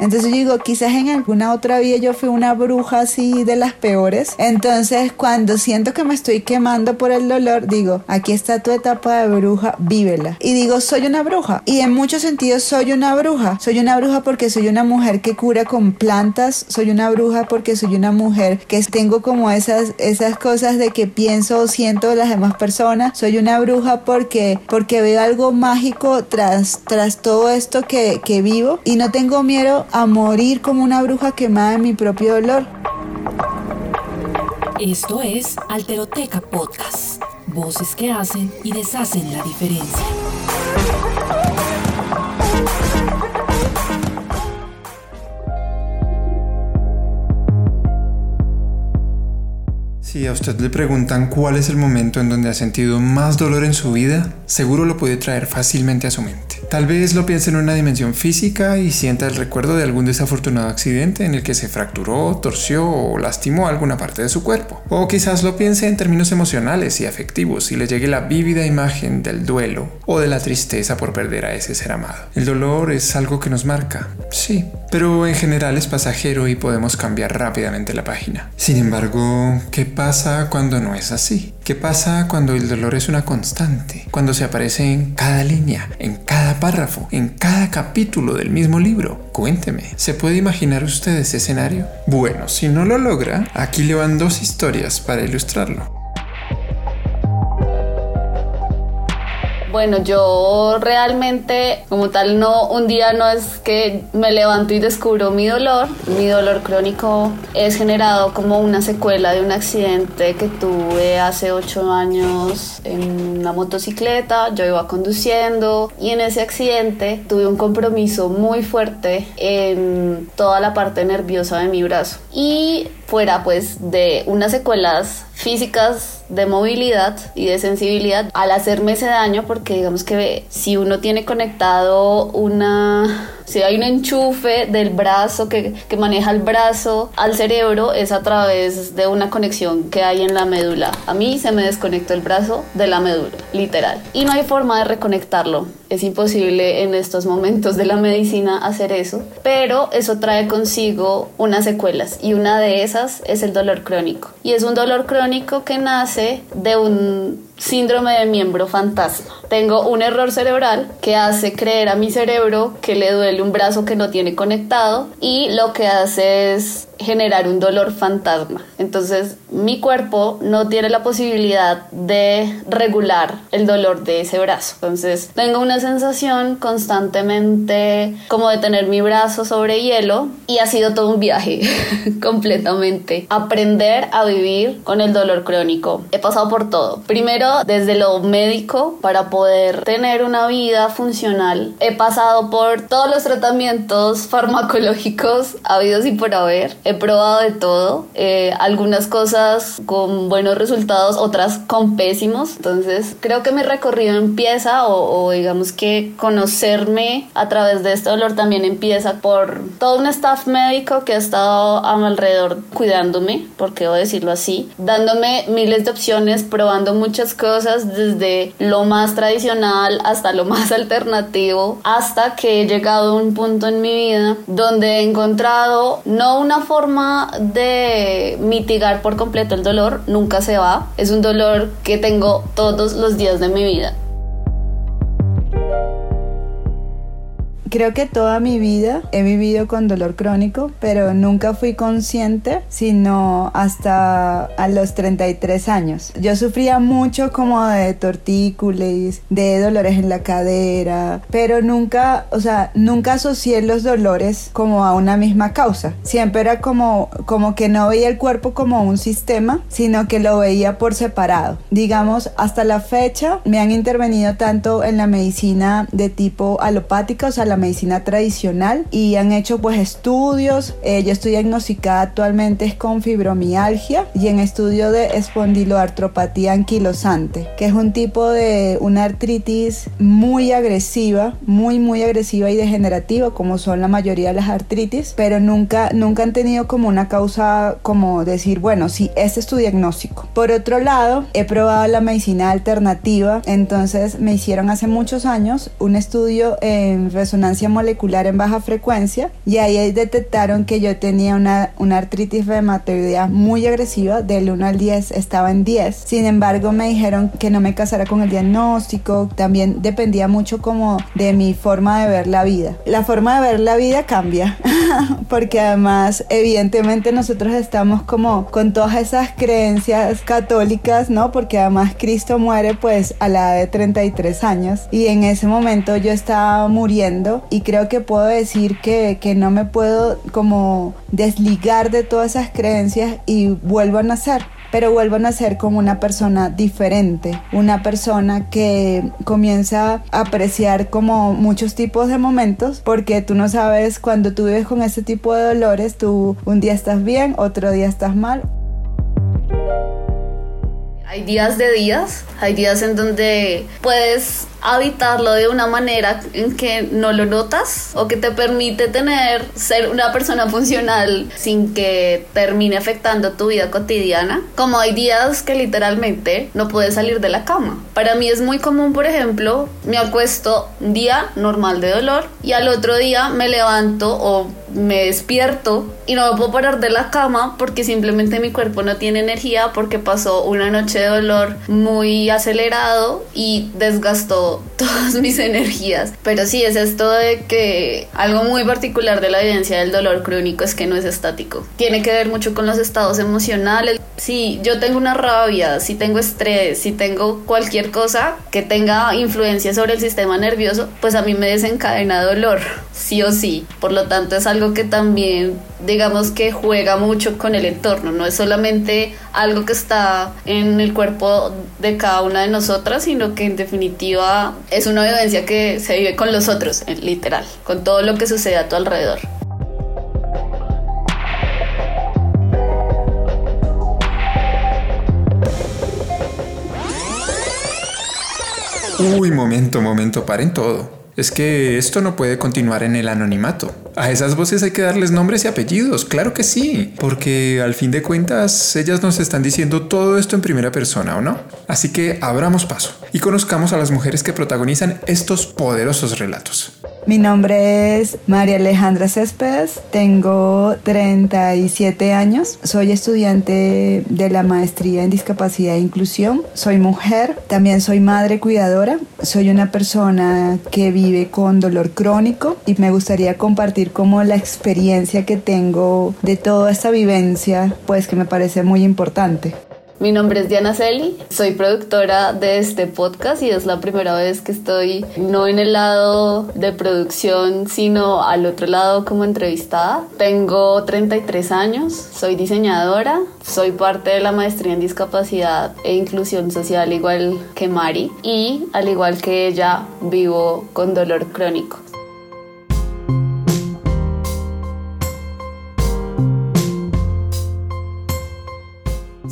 Entonces yo digo, quizás en alguna otra vida yo fui una bruja así de las peores. Entonces cuando siento que me estoy quemando por el dolor, digo, aquí está tu etapa de bruja, vívela. Y digo, soy una bruja. Y en muchos sentidos soy una bruja. Soy una bruja porque soy una mujer que cura con plantas. Soy una bruja porque soy una mujer que tengo como esas, esas cosas de que pienso o siento las demás personas. Soy una bruja porque, porque veo algo mágico tras, tras todo esto que, que vivo. Y no tengo miedo a morir como una bruja quemada en mi propio dolor. Esto es Alteroteca Podcast. Voces que hacen y deshacen la diferencia. Si a usted le preguntan cuál es el momento en donde ha sentido más dolor en su vida, seguro lo puede traer fácilmente a su mente. Tal vez lo piense en una dimensión física y sienta el recuerdo de algún desafortunado accidente en el que se fracturó, torció o lastimó alguna parte de su cuerpo. O quizás lo piense en términos emocionales y afectivos y le llegue la vívida imagen del duelo o de la tristeza por perder a ese ser amado. El dolor es algo que nos marca, sí, pero en general es pasajero y podemos cambiar rápidamente la página. Sin embargo, ¿qué pasa cuando no es así? ¿Qué pasa cuando el dolor es una constante? Cuando se aparece en cada línea, en cada párrafo, en cada capítulo del mismo libro. Cuénteme, ¿se puede imaginar usted ese escenario? Bueno, si no lo logra, aquí le van dos historias para ilustrarlo. Bueno, yo realmente, como tal, no, un día no es que me levanto y descubro mi dolor. Mi dolor crónico es generado como una secuela de un accidente que tuve hace ocho años en una motocicleta. Yo iba conduciendo y en ese accidente tuve un compromiso muy fuerte en toda la parte nerviosa de mi brazo. Y fuera pues de unas secuelas físicas de movilidad y de sensibilidad al hacerme ese daño porque digamos que si uno tiene conectado una si hay un enchufe del brazo que, que, maneja el brazo al cerebro es a través de una conexión que hay en la médula. A mí se me desconectó el brazo de la médula, literal. Y no hay forma de reconectarlo. Es imposible en estos momentos de la medicina hacer eso, pero eso trae consigo unas secuelas y una de esas es el dolor crónico. Y es un dolor crónico que nace de un síndrome de miembro fantasma. Tengo un error cerebral que hace creer a mi cerebro que le duele un brazo que no tiene conectado y lo que hace es generar un dolor fantasma. Entonces mi cuerpo no tiene la posibilidad de regular el dolor de ese brazo. Entonces tengo una sensación constantemente como de tener mi brazo sobre hielo y ha sido todo un viaje completamente. Aprender a vivir con el dolor crónico. He pasado por todo. Primero desde lo médico para poder tener una vida funcional. He pasado por todos los tratamientos farmacológicos habidos y por haber he probado de todo, eh, algunas cosas con buenos resultados, otras con pésimos. Entonces creo que mi recorrido empieza o, digamos que conocerme a través de este dolor también empieza por todo un staff médico que ha estado a mi alrededor cuidándome, porque debo decirlo así, dándome miles de opciones, probando muchas cosas desde lo más tradicional hasta lo más alternativo, hasta que he llegado a un punto en mi vida donde he encontrado no una forma forma de mitigar por completo el dolor nunca se va. Es un dolor que tengo todos los días de mi vida. Creo que toda mi vida he vivido con dolor crónico, pero nunca fui consciente, sino hasta a los 33 años. Yo sufría mucho como de tortícolis, de dolores en la cadera, pero nunca, o sea, nunca asocié los dolores como a una misma causa. Siempre era como, como que no veía el cuerpo como un sistema, sino que lo veía por separado. Digamos, hasta la fecha me han intervenido tanto en la medicina de tipo alopática, o sea, la medicina tradicional y han hecho pues estudios. Eh, yo estoy diagnosticada actualmente es con fibromialgia y en estudio de espondiloartropatía anquilosante, que es un tipo de una artritis muy agresiva, muy muy agresiva y degenerativa como son la mayoría de las artritis, pero nunca nunca han tenido como una causa como decir, bueno, sí, este es tu diagnóstico. Por otro lado, he probado la medicina alternativa, entonces me hicieron hace muchos años un estudio en resonancia molecular en baja frecuencia y ahí detectaron que yo tenía una, una artritis reumatoidea muy agresiva, del 1 al 10 estaba en 10. Sin embargo, me dijeron que no me casara con el diagnóstico, también dependía mucho como de mi forma de ver la vida. La forma de ver la vida cambia, porque además evidentemente nosotros estamos como con todas esas creencias católicas, ¿no? Porque además Cristo muere pues a la edad de 33 años y en ese momento yo estaba muriendo y creo que puedo decir que, que no me puedo como desligar de todas esas creencias y vuelvo a nacer pero vuelvo a nacer como una persona diferente, una persona que comienza a apreciar como muchos tipos de momentos, porque tú no sabes cuando tú vives con ese tipo de dolores, tú un día estás bien, otro día estás mal. Hay días de días, hay días en donde puedes habitarlo de una manera en que no lo notas o que te permite tener ser una persona funcional sin que termine afectando tu vida cotidiana. Como hay días que literalmente no puedes salir de la cama. Para mí es muy común por ejemplo me acuesto un día normal de dolor y al otro día me levanto o me despierto y no me puedo parar de la cama porque simplemente mi cuerpo no tiene energía porque pasó una noche de dolor muy acelerado y desgastó todas mis energías. Pero sí, es esto de que algo muy particular de la evidencia del dolor crónico es que no es estático. Tiene que ver mucho con los estados emocionales. Si yo tengo una rabia, si tengo estrés, si tengo cualquier cosa que tenga influencia sobre el sistema nervioso, pues a mí me desencadena dolor, sí o sí. Por lo tanto, es algo que también, digamos que juega mucho con el entorno, no es solamente algo que está en el cuerpo de cada una de nosotras, sino que en definitiva es una vivencia que se vive con los otros, literal, con todo lo que sucede a tu alrededor. Uy, momento, momento, paren todo. Es que esto no puede continuar en el anonimato. A esas voces hay que darles nombres y apellidos, claro que sí, porque al fin de cuentas ellas nos están diciendo todo esto en primera persona, ¿o no? Así que abramos paso y conozcamos a las mujeres que protagonizan estos poderosos relatos. Mi nombre es María Alejandra Céspedes, tengo 37 años, soy estudiante de la maestría en discapacidad e inclusión, soy mujer, también soy madre cuidadora, soy una persona que vive con dolor crónico y me gustaría compartir como la experiencia que tengo de toda esta vivencia, pues que me parece muy importante. Mi nombre es Diana Celi, soy productora de este podcast y es la primera vez que estoy no en el lado de producción, sino al otro lado como entrevistada. Tengo 33 años, soy diseñadora, soy parte de la maestría en discapacidad e inclusión social igual que Mari y al igual que ella vivo con dolor crónico.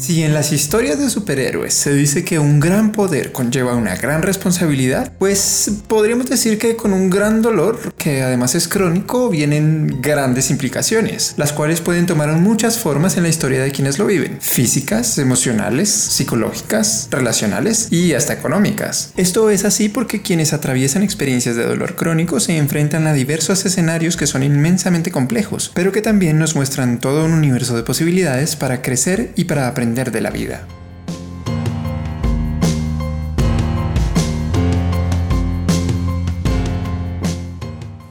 Si en las historias de superhéroes se dice que un gran poder conlleva una gran responsabilidad, pues podríamos decir que con un gran dolor, que además es crónico, vienen grandes implicaciones, las cuales pueden tomar muchas formas en la historia de quienes lo viven, físicas, emocionales, psicológicas, relacionales y hasta económicas. Esto es así porque quienes atraviesan experiencias de dolor crónico se enfrentan a diversos escenarios que son inmensamente complejos, pero que también nos muestran todo un universo de posibilidades para crecer y para aprender de la vida.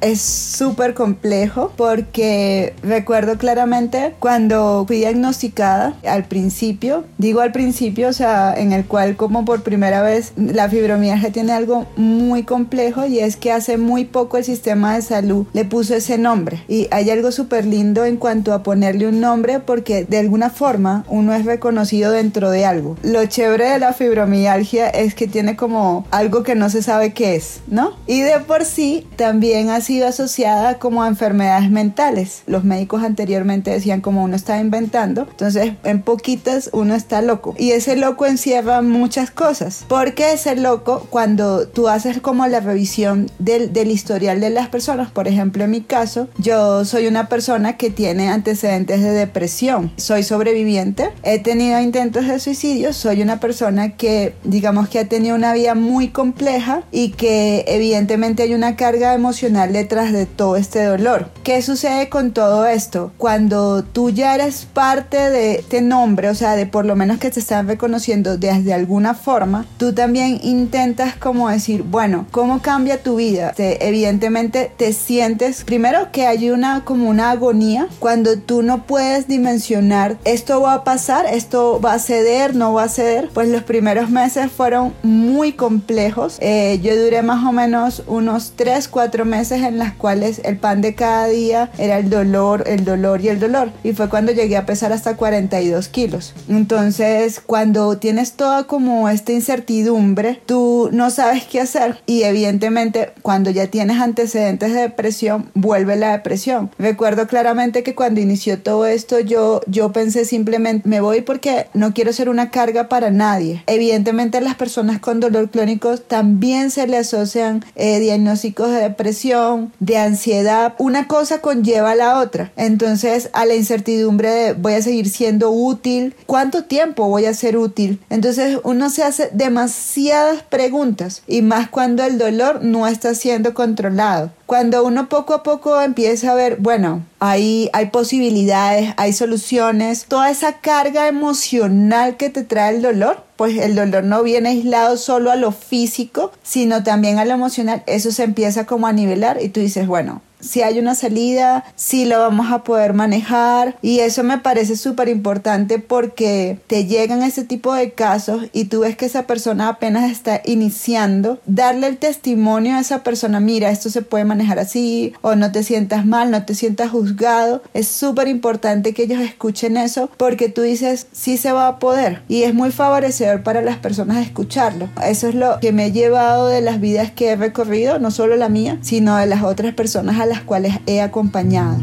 Es súper complejo porque recuerdo claramente cuando fui diagnosticada al principio, digo al principio, o sea, en el cual como por primera vez la fibromialgia tiene algo muy complejo y es que hace muy poco el sistema de salud le puso ese nombre y hay algo súper lindo en cuanto a ponerle un nombre porque de alguna forma uno es reconocido dentro de algo. Lo chévere de la fibromialgia es que tiene como algo que no se sabe qué es, ¿no? Y de por sí también hace sido asociada como a enfermedades mentales. Los médicos anteriormente decían como uno estaba inventando, entonces en poquitas uno está loco. Y ese loco encierra muchas cosas. Porque ese loco, cuando tú haces como la revisión del, del historial de las personas, por ejemplo en mi caso, yo soy una persona que tiene antecedentes de depresión, soy sobreviviente, he tenido intentos de suicidio, soy una persona que digamos que ha tenido una vida muy compleja y que evidentemente hay una carga emocional detrás de todo este dolor. ¿Qué sucede con todo esto? Cuando tú ya eres parte de este nombre, o sea, de por lo menos que te están reconociendo desde alguna forma, tú también intentas como decir, bueno, ¿cómo cambia tu vida? Te, evidentemente te sientes, primero que hay una como una agonía cuando tú no puedes dimensionar esto va a pasar, esto va a ceder, no va a ceder, pues los primeros meses fueron muy complejos. Eh, yo duré más o menos unos 3, 4 meses en las cuales el pan de cada día era el dolor, el dolor y el dolor. Y fue cuando llegué a pesar hasta 42 kilos. Entonces, cuando tienes toda como esta incertidumbre, tú no sabes qué hacer. Y evidentemente, cuando ya tienes antecedentes de depresión, vuelve la depresión. Recuerdo claramente que cuando inició todo esto, yo, yo pensé simplemente, me voy porque no quiero ser una carga para nadie. Evidentemente, las personas con dolor crónico también se le asocian eh, diagnósticos de depresión, de ansiedad. Una cosa conlleva a la otra. Entonces, a la incertidumbre de voy a seguir siendo útil, ¿cuánto tiempo voy a ser útil? Entonces, uno se hace demasiadas preguntas y más cuando el dolor no está siendo controlado. Cuando uno poco a poco empieza a ver, bueno, hay, hay posibilidades, hay soluciones, toda esa carga emocional que te trae el dolor, pues el dolor no viene aislado solo a lo físico, sino también a lo emocional, eso se empieza como a nivelar y tú dices, bueno, si hay una salida, si lo vamos a poder manejar. Y eso me parece súper importante porque te llegan ese tipo de casos y tú ves que esa persona apenas está iniciando, darle el testimonio a esa persona, mira, esto se puede manejar así o no te sientas mal, no te sientas juzgado, es súper importante que ellos escuchen eso porque tú dices, sí se va a poder y es muy favorecedor para las personas escucharlo. Eso es lo que me he llevado de las vidas que he recorrido, no solo la mía, sino de las otras personas a las cuales he acompañado.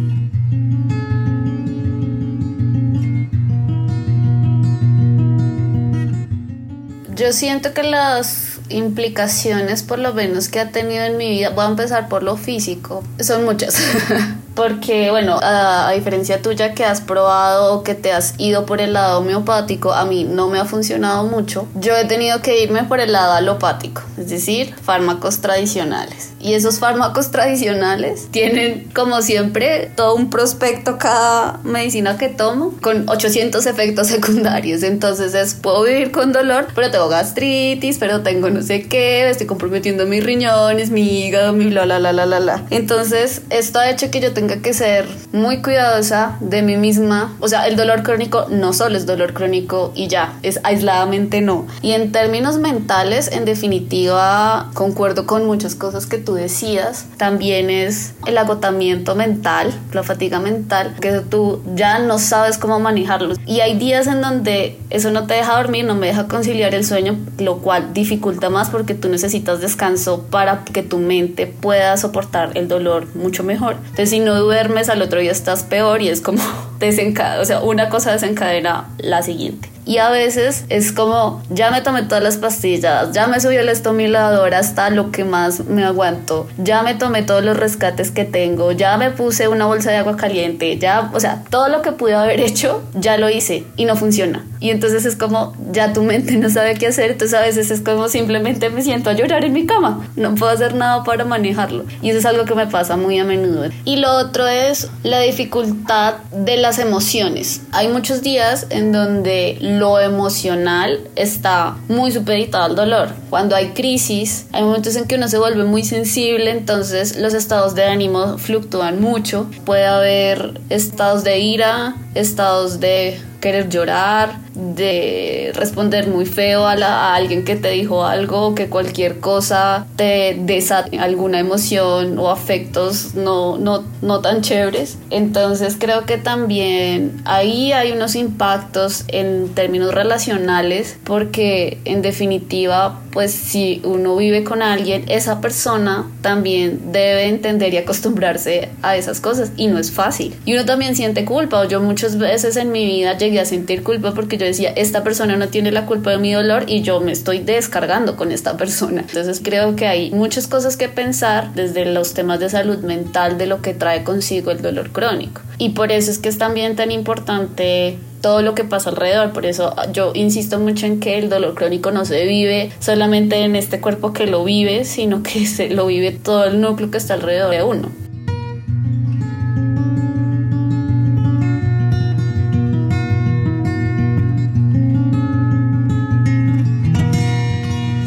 Yo siento que las implicaciones por lo menos que ha tenido en mi vida, voy a empezar por lo físico, son muchas. Porque, bueno, a, diferencia tuya que has probado o que te has ido por el lado homeopático, a mí no me ha funcionado mucho. Yo he tenido que irme por el lado alopático, es decir, fármacos tradicionales. Y esos fármacos tradicionales tienen, como siempre, todo un prospecto cada medicina que tomo con 800 efectos secundarios. Entonces es, puedo vivir con dolor, pero tengo gastritis, pero tengo no sé qué, estoy comprometiendo mis riñones, mi hígado, mi bla, bla, bla, bla, bla. Entonces esto ha hecho que yo tenga que ser muy cuidadosa de mí misma. O sea, el dolor crónico no solo es dolor crónico y ya, es aisladamente no. Y en términos mentales, en definitiva, concuerdo con muchas cosas que tú decías. También es el agotamiento mental, la fatiga mental, que tú ya no sabes cómo manejarlo. Y hay días en donde eso no te deja dormir, no me deja conciliar el sueño, lo cual dificulta más porque tú necesitas descanso para que tu mente pueda soportar el dolor mucho mejor. Entonces, si no duermes, al otro día estás peor y es como desencadena, o sea, una cosa desencadena la siguiente. Y a veces es como, ya me tomé todas las pastillas, ya me subí el estomilador hasta lo que más me aguanto, ya me tomé todos los rescates que tengo, ya me puse una bolsa de agua caliente, ya, o sea, todo lo que pude haber hecho, ya lo hice y no funciona. Y entonces es como, ya tu mente no sabe qué hacer, entonces a veces es como simplemente me siento a llorar en mi cama, no puedo hacer nada para manejarlo. Y eso es algo que me pasa muy a menudo. Y lo otro es la dificultad de las emociones. Hay muchos días en donde lo emocional está muy supeditado al dolor. Cuando hay crisis, hay momentos en que uno se vuelve muy sensible, entonces los estados de ánimo fluctúan mucho. Puede haber estados de ira, estados de querer llorar, de responder muy feo a, a alguien que te dijo algo, que cualquier cosa te desate alguna emoción o afectos no, no, no tan chéveres. Entonces creo que también ahí hay unos impactos en términos relacionales porque en definitiva pues si uno vive con alguien, esa persona también debe entender y acostumbrarse a esas cosas y no es fácil. Y uno también siente culpa, yo muchas veces en mi vida llegué a sentir culpa porque yo decía, esta persona no tiene la culpa de mi dolor y yo me estoy descargando con esta persona. Entonces creo que hay muchas cosas que pensar desde los temas de salud mental de lo que trae consigo el dolor crónico. Y por eso es que es también tan importante todo lo que pasa alrededor. Por eso yo insisto mucho en que el dolor crónico no se vive solamente en este cuerpo que lo vive, sino que se lo vive todo el núcleo que está alrededor de uno.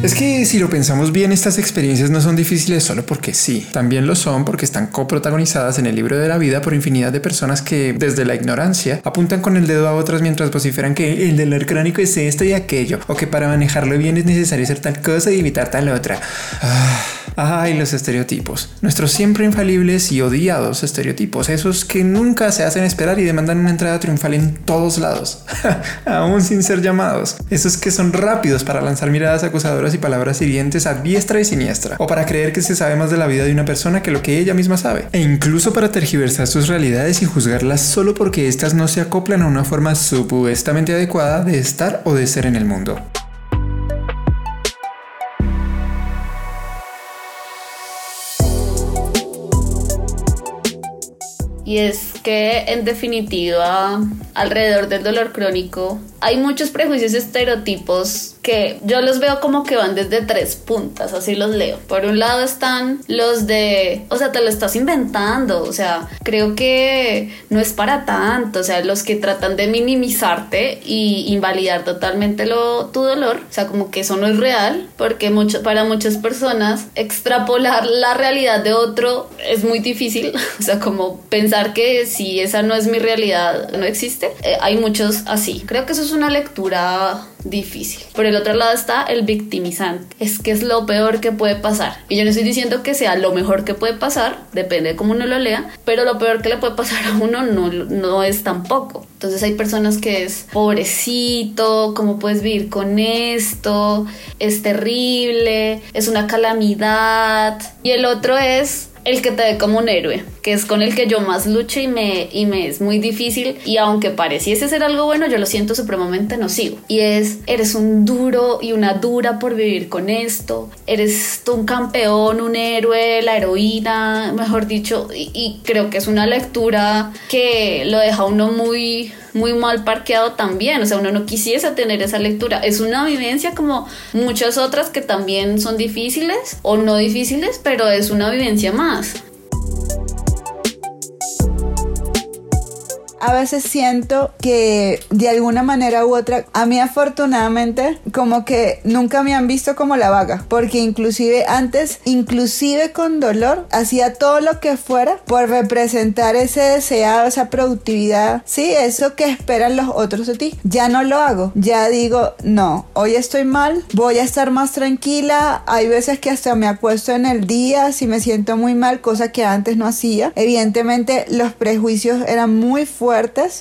Es que si lo pensamos bien, estas experiencias no son difíciles solo porque sí, también lo son porque están coprotagonizadas en el libro de la vida por infinidad de personas que, desde la ignorancia, apuntan con el dedo a otras mientras vociferan que el dolor crónico es esto y aquello, o que para manejarlo bien es necesario hacer tal cosa y evitar tal otra. Ah. Ay, los estereotipos. Nuestros siempre infalibles y odiados estereotipos. Esos que nunca se hacen esperar y demandan una entrada triunfal en todos lados. Aún sin ser llamados. Esos que son rápidos para lanzar miradas acusadoras y palabras hirientes a diestra y siniestra. O para creer que se sabe más de la vida de una persona que lo que ella misma sabe. E incluso para tergiversar sus realidades y juzgarlas solo porque éstas no se acoplan a una forma supuestamente adecuada de estar o de ser en el mundo. Y es que en definitiva alrededor del dolor crónico hay muchos prejuicios estereotipos yo los veo como que van desde tres puntas, así los leo. Por un lado están los de, o sea, te lo estás inventando, o sea, creo que no es para tanto, o sea, los que tratan de minimizarte y invalidar totalmente lo, tu dolor, o sea, como que eso no es real, porque para muchas personas extrapolar la realidad de otro es muy difícil, o sea, como pensar que si esa no es mi realidad, no existe. Eh, hay muchos así. Creo que eso es una lectura difícil. Por el otro lado está el victimizante. Es que es lo peor que puede pasar. Y yo no estoy diciendo que sea lo mejor que puede pasar, depende de cómo uno lo lea, pero lo peor que le puede pasar a uno no, no es tampoco. Entonces hay personas que es pobrecito, ¿cómo puedes vivir con esto? Es terrible, es una calamidad. Y el otro es el que te ve como un héroe, que es con el que yo más lucho y me, y me es muy difícil. Y aunque pareciese ser algo bueno, yo lo siento supremamente nocivo. Y es, eres un duro y una dura por vivir con esto. Eres un campeón, un héroe, la heroína, mejor dicho. Y, y creo que es una lectura que lo deja uno muy muy mal parqueado también, o sea, uno no quisiese tener esa lectura. Es una vivencia como muchas otras que también son difíciles o no difíciles, pero es una vivencia más. A veces siento que de alguna manera u otra, a mí afortunadamente, como que nunca me han visto como la vaga, porque inclusive antes, inclusive con dolor, hacía todo lo que fuera por representar ese deseado, esa productividad, sí, eso que esperan los otros de ti. Ya no lo hago, ya digo, no, hoy estoy mal, voy a estar más tranquila, hay veces que hasta me acuesto en el día si me siento muy mal, cosa que antes no hacía. Evidentemente los prejuicios eran muy fuertes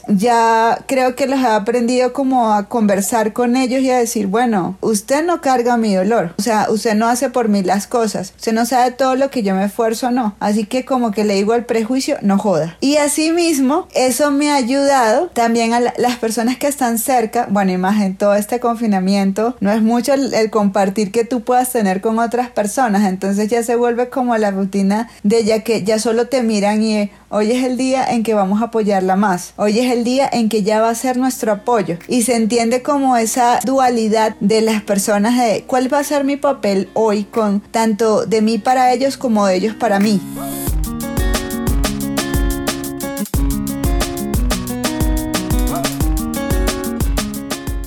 ya creo que los he aprendido como a conversar con ellos y a decir, bueno, usted no carga mi dolor, o sea, usted no hace por mí las cosas, usted no sabe todo lo que yo me esfuerzo, no. Así que como que le digo al prejuicio, no joda. Y así mismo, eso me ha ayudado también a las personas que están cerca, bueno, imagen, todo este confinamiento, no es mucho el, el compartir que tú puedas tener con otras personas, entonces ya se vuelve como la rutina de ya que ya solo te miran y Hoy es el día en que vamos a apoyarla más. Hoy es el día en que ya va a ser nuestro apoyo. Y se entiende como esa dualidad de las personas de cuál va a ser mi papel hoy con tanto de mí para ellos como de ellos para mí.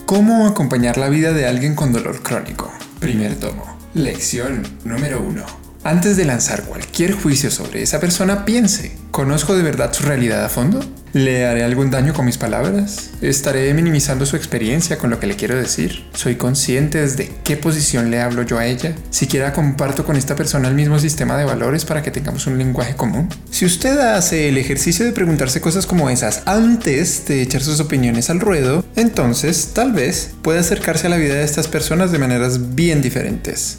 ¿Cómo acompañar la vida de alguien con dolor crónico? Primer tomo. Lección número 1. Antes de lanzar cualquier juicio sobre esa persona, piense, ¿conozco de verdad su realidad a fondo? ¿Le haré algún daño con mis palabras? ¿Estaré minimizando su experiencia con lo que le quiero decir? ¿Soy consciente desde qué posición le hablo yo a ella? ¿Siquiera comparto con esta persona el mismo sistema de valores para que tengamos un lenguaje común? Si usted hace el ejercicio de preguntarse cosas como esas antes de echar sus opiniones al ruedo, entonces tal vez pueda acercarse a la vida de estas personas de maneras bien diferentes.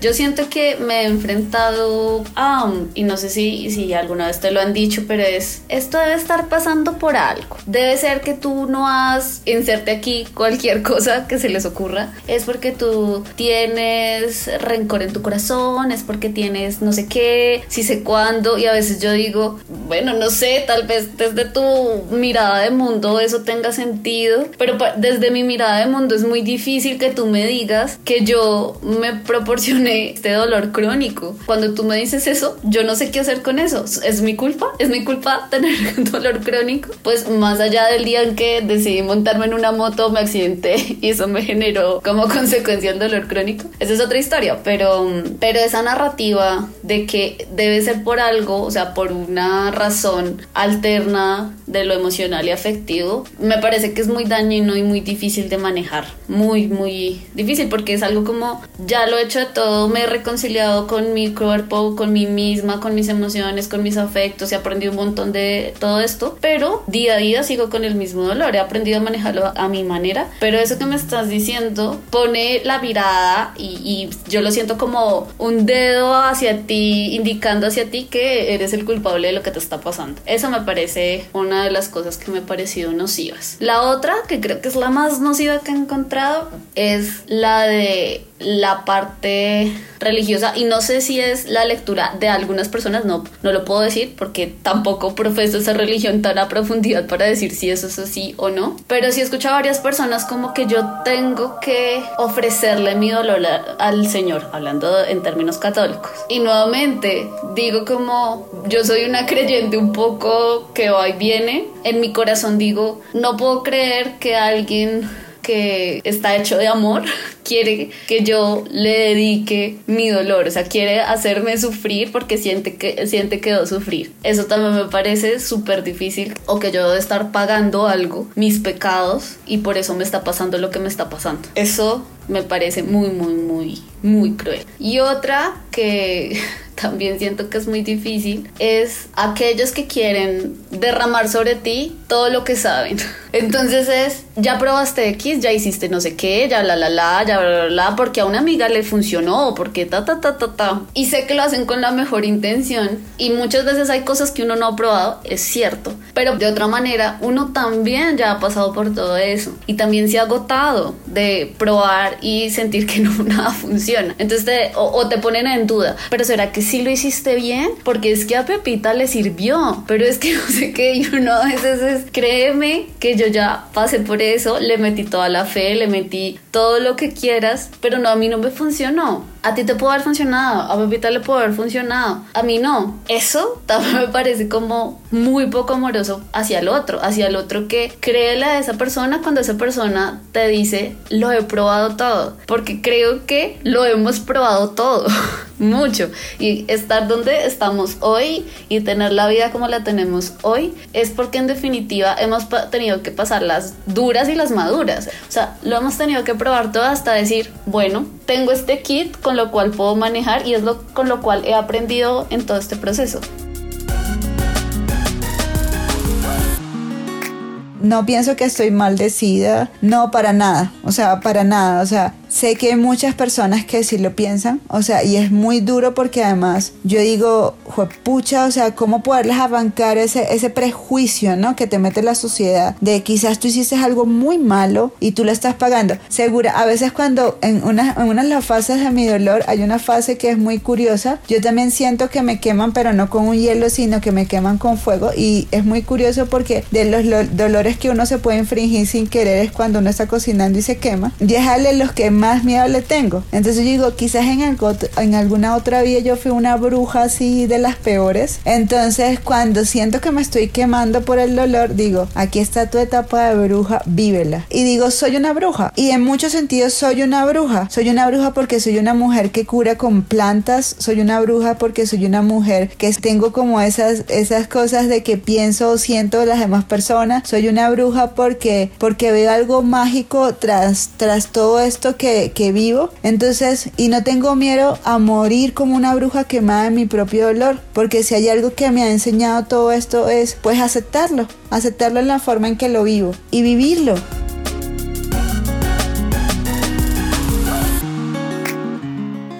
Yo siento que me he enfrentado a, y no sé si, si alguna vez te lo han dicho, pero es, esto debe estar pasando por algo. Debe ser que tú no has, inserte aquí cualquier cosa que se les ocurra, es porque tú tienes rencor en tu corazón, es porque tienes no sé qué, si sé cuándo, y a veces yo digo, bueno, no sé, tal vez desde tu mirada de mundo eso tenga sentido, pero desde mi mirada de mundo es muy difícil que tú me digas que yo me proporcione este dolor crónico. Cuando tú me dices eso, yo no sé qué hacer con eso. ¿Es mi culpa? ¿Es mi culpa tener dolor crónico? Pues más allá del día en que decidí montarme en una moto, me accidenté y eso me generó como consecuencia el dolor crónico. Esa es otra historia, pero, pero esa narrativa de que debe ser por algo, o sea, por una razón alterna de lo emocional y afectivo, me parece que es muy dañino y muy difícil de manejar. Muy, muy difícil porque es algo como ya lo he hecho de todo me he reconciliado con mi cuerpo, con mí misma, con mis emociones, con mis afectos, he aprendido un montón de todo esto, pero día a día sigo con el mismo dolor, he aprendido a manejarlo a mi manera, pero eso que me estás diciendo pone la mirada y, y yo lo siento como un dedo hacia ti, indicando hacia ti que eres el culpable de lo que te está pasando. Eso me parece una de las cosas que me ha parecido nocivas. La otra, que creo que es la más nociva que he encontrado, es la de la parte religiosa y no sé si es la lectura de algunas personas, no, no lo puedo decir porque tampoco profeso esa religión tan a profundidad para decir si eso es así o no, pero sí he escuchado a varias personas como que yo tengo que ofrecerle mi dolor al Señor, hablando en términos católicos. Y nuevamente digo como yo soy una creyente un poco que va y viene, en mi corazón digo, no puedo creer que alguien que está hecho de amor quiere que yo le dedique mi dolor, o sea, quiere hacerme sufrir porque siente que, siente que debo sufrir. Eso también me parece súper difícil o que yo debo estar pagando algo, mis pecados, y por eso me está pasando lo que me está pasando. Eso me parece muy, muy, muy, muy cruel. Y otra que también siento que es muy difícil es aquellos que quieren derramar sobre ti todo lo que saben. Entonces es, ya probaste X, ya hiciste no sé qué, ya la la la, ya bla bla bla, porque a una amiga le funcionó, porque ta ta ta ta ta. Y sé que lo hacen con la mejor intención y muchas veces hay cosas que uno no ha probado, es cierto, pero de otra manera uno también ya ha pasado por todo eso y también se ha agotado de probar y sentir que no nada funciona. Entonces te, o, o te ponen en duda, pero ¿será que sí lo hiciste bien? Porque es que a Pepita le sirvió, pero es que no sé qué, y uno a veces es, créeme que yo ya pasé por eso, le metí toda la fe, le metí todo lo que quieras, pero no, a mí no me funcionó. A ti te puede haber funcionado, a Pepita le puede haber funcionado, a mí no. Eso también me parece como muy poco amoroso hacia el otro, hacia el otro que créele a esa persona cuando esa persona te dice, lo he probado todo, porque creo que lo hemos probado todo, mucho. Y estar donde estamos hoy y tener la vida como la tenemos hoy es porque en definitiva hemos tenido que pasar las duras y las maduras. O sea, lo hemos tenido que probar todo hasta decir, bueno, tengo este kit lo cual puedo manejar y es lo con lo cual he aprendido en todo este proceso. No pienso que estoy maldecida, no para nada, o sea, para nada, o sea, sé que hay muchas personas que sí lo piensan, o sea, y es muy duro porque además yo digo, pucha, o sea, ¿cómo poderles abancar ese, ese prejuicio, ¿no? Que te mete la sociedad de quizás tú hiciste algo muy malo y tú lo estás pagando. Segura, a veces cuando en una, en una de las fases de mi dolor hay una fase que es muy curiosa, yo también siento que me queman, pero no con un hielo, sino que me queman con fuego y es muy curioso porque de los dolores que uno se puede infringir sin querer es cuando uno está cocinando y se quema. Déjale los que más miedo le tengo. Entonces yo digo, quizás en, algo, en alguna otra vida yo fui una bruja así de las peores. Entonces cuando siento que me estoy quemando por el dolor, digo, aquí está tu etapa de bruja, vívela. Y digo, soy una bruja. Y en muchos sentidos soy una bruja. Soy una bruja porque soy una mujer que cura con plantas. Soy una bruja porque soy una mujer que tengo como esas, esas cosas de que pienso o siento de las demás personas. Soy una bruja porque, porque veo algo mágico tras, tras todo esto que, que vivo. Entonces, y no tengo miedo a morir como una bruja quemada en mi propio dolor. Porque si hay algo que me ha enseñado todo esto es pues aceptarlo. Aceptarlo en la forma en que lo vivo y vivirlo.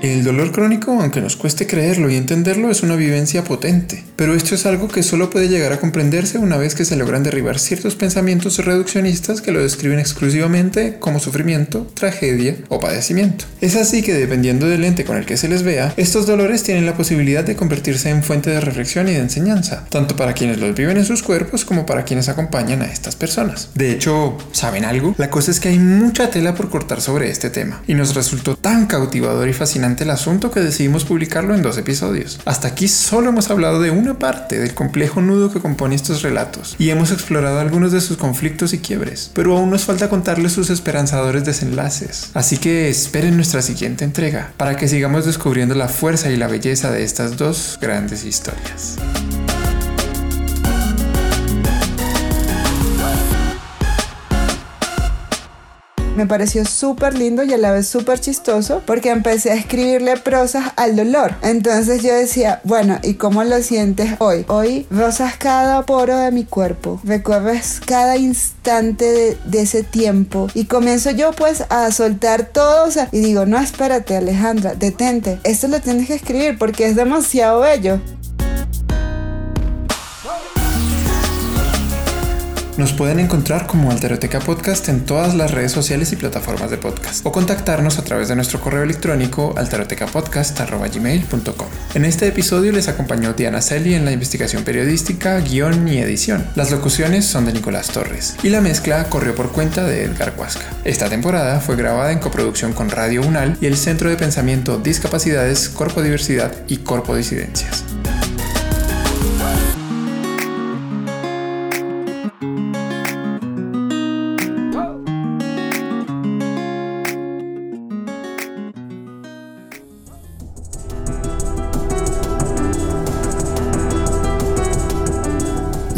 El dolor crónico, aunque nos cueste creerlo y entenderlo, es una vivencia potente, pero esto es algo que solo puede llegar a comprenderse una vez que se logran derribar ciertos pensamientos reduccionistas que lo describen exclusivamente como sufrimiento, tragedia o padecimiento. Es así que dependiendo del ente con el que se les vea, estos dolores tienen la posibilidad de convertirse en fuente de reflexión y de enseñanza, tanto para quienes los viven en sus cuerpos como para quienes acompañan a estas personas. De hecho, ¿saben algo? La cosa es que hay mucha tela por cortar sobre este tema, y nos resultó tan cautivador y fascinante el asunto que decidimos publicarlo en dos episodios. Hasta aquí solo hemos hablado de una parte del complejo nudo que compone estos relatos y hemos explorado algunos de sus conflictos y quiebres, pero aún nos falta contarles sus esperanzadores desenlaces. Así que esperen nuestra siguiente entrega para que sigamos descubriendo la fuerza y la belleza de estas dos grandes historias. Me pareció súper lindo y a la vez súper chistoso porque empecé a escribirle prosas al dolor. Entonces yo decía, bueno, ¿y cómo lo sientes hoy? Hoy rozas cada poro de mi cuerpo, recorres cada instante de, de ese tiempo y comienzo yo pues a soltar todo o sea, y digo, no, espérate Alejandra, detente, esto lo tienes que escribir porque es demasiado bello. Nos pueden encontrar como Alteroteca Podcast en todas las redes sociales y plataformas de podcast o contactarnos a través de nuestro correo electrónico alterotecapodcast.gmail.com. En este episodio les acompañó Diana Celi en la investigación periodística, guion y edición. Las locuciones son de Nicolás Torres y la mezcla corrió por cuenta de Edgar Huasca. Esta temporada fue grabada en coproducción con Radio UNAL y el Centro de Pensamiento Discapacidades, Corpo Diversidad y Corpo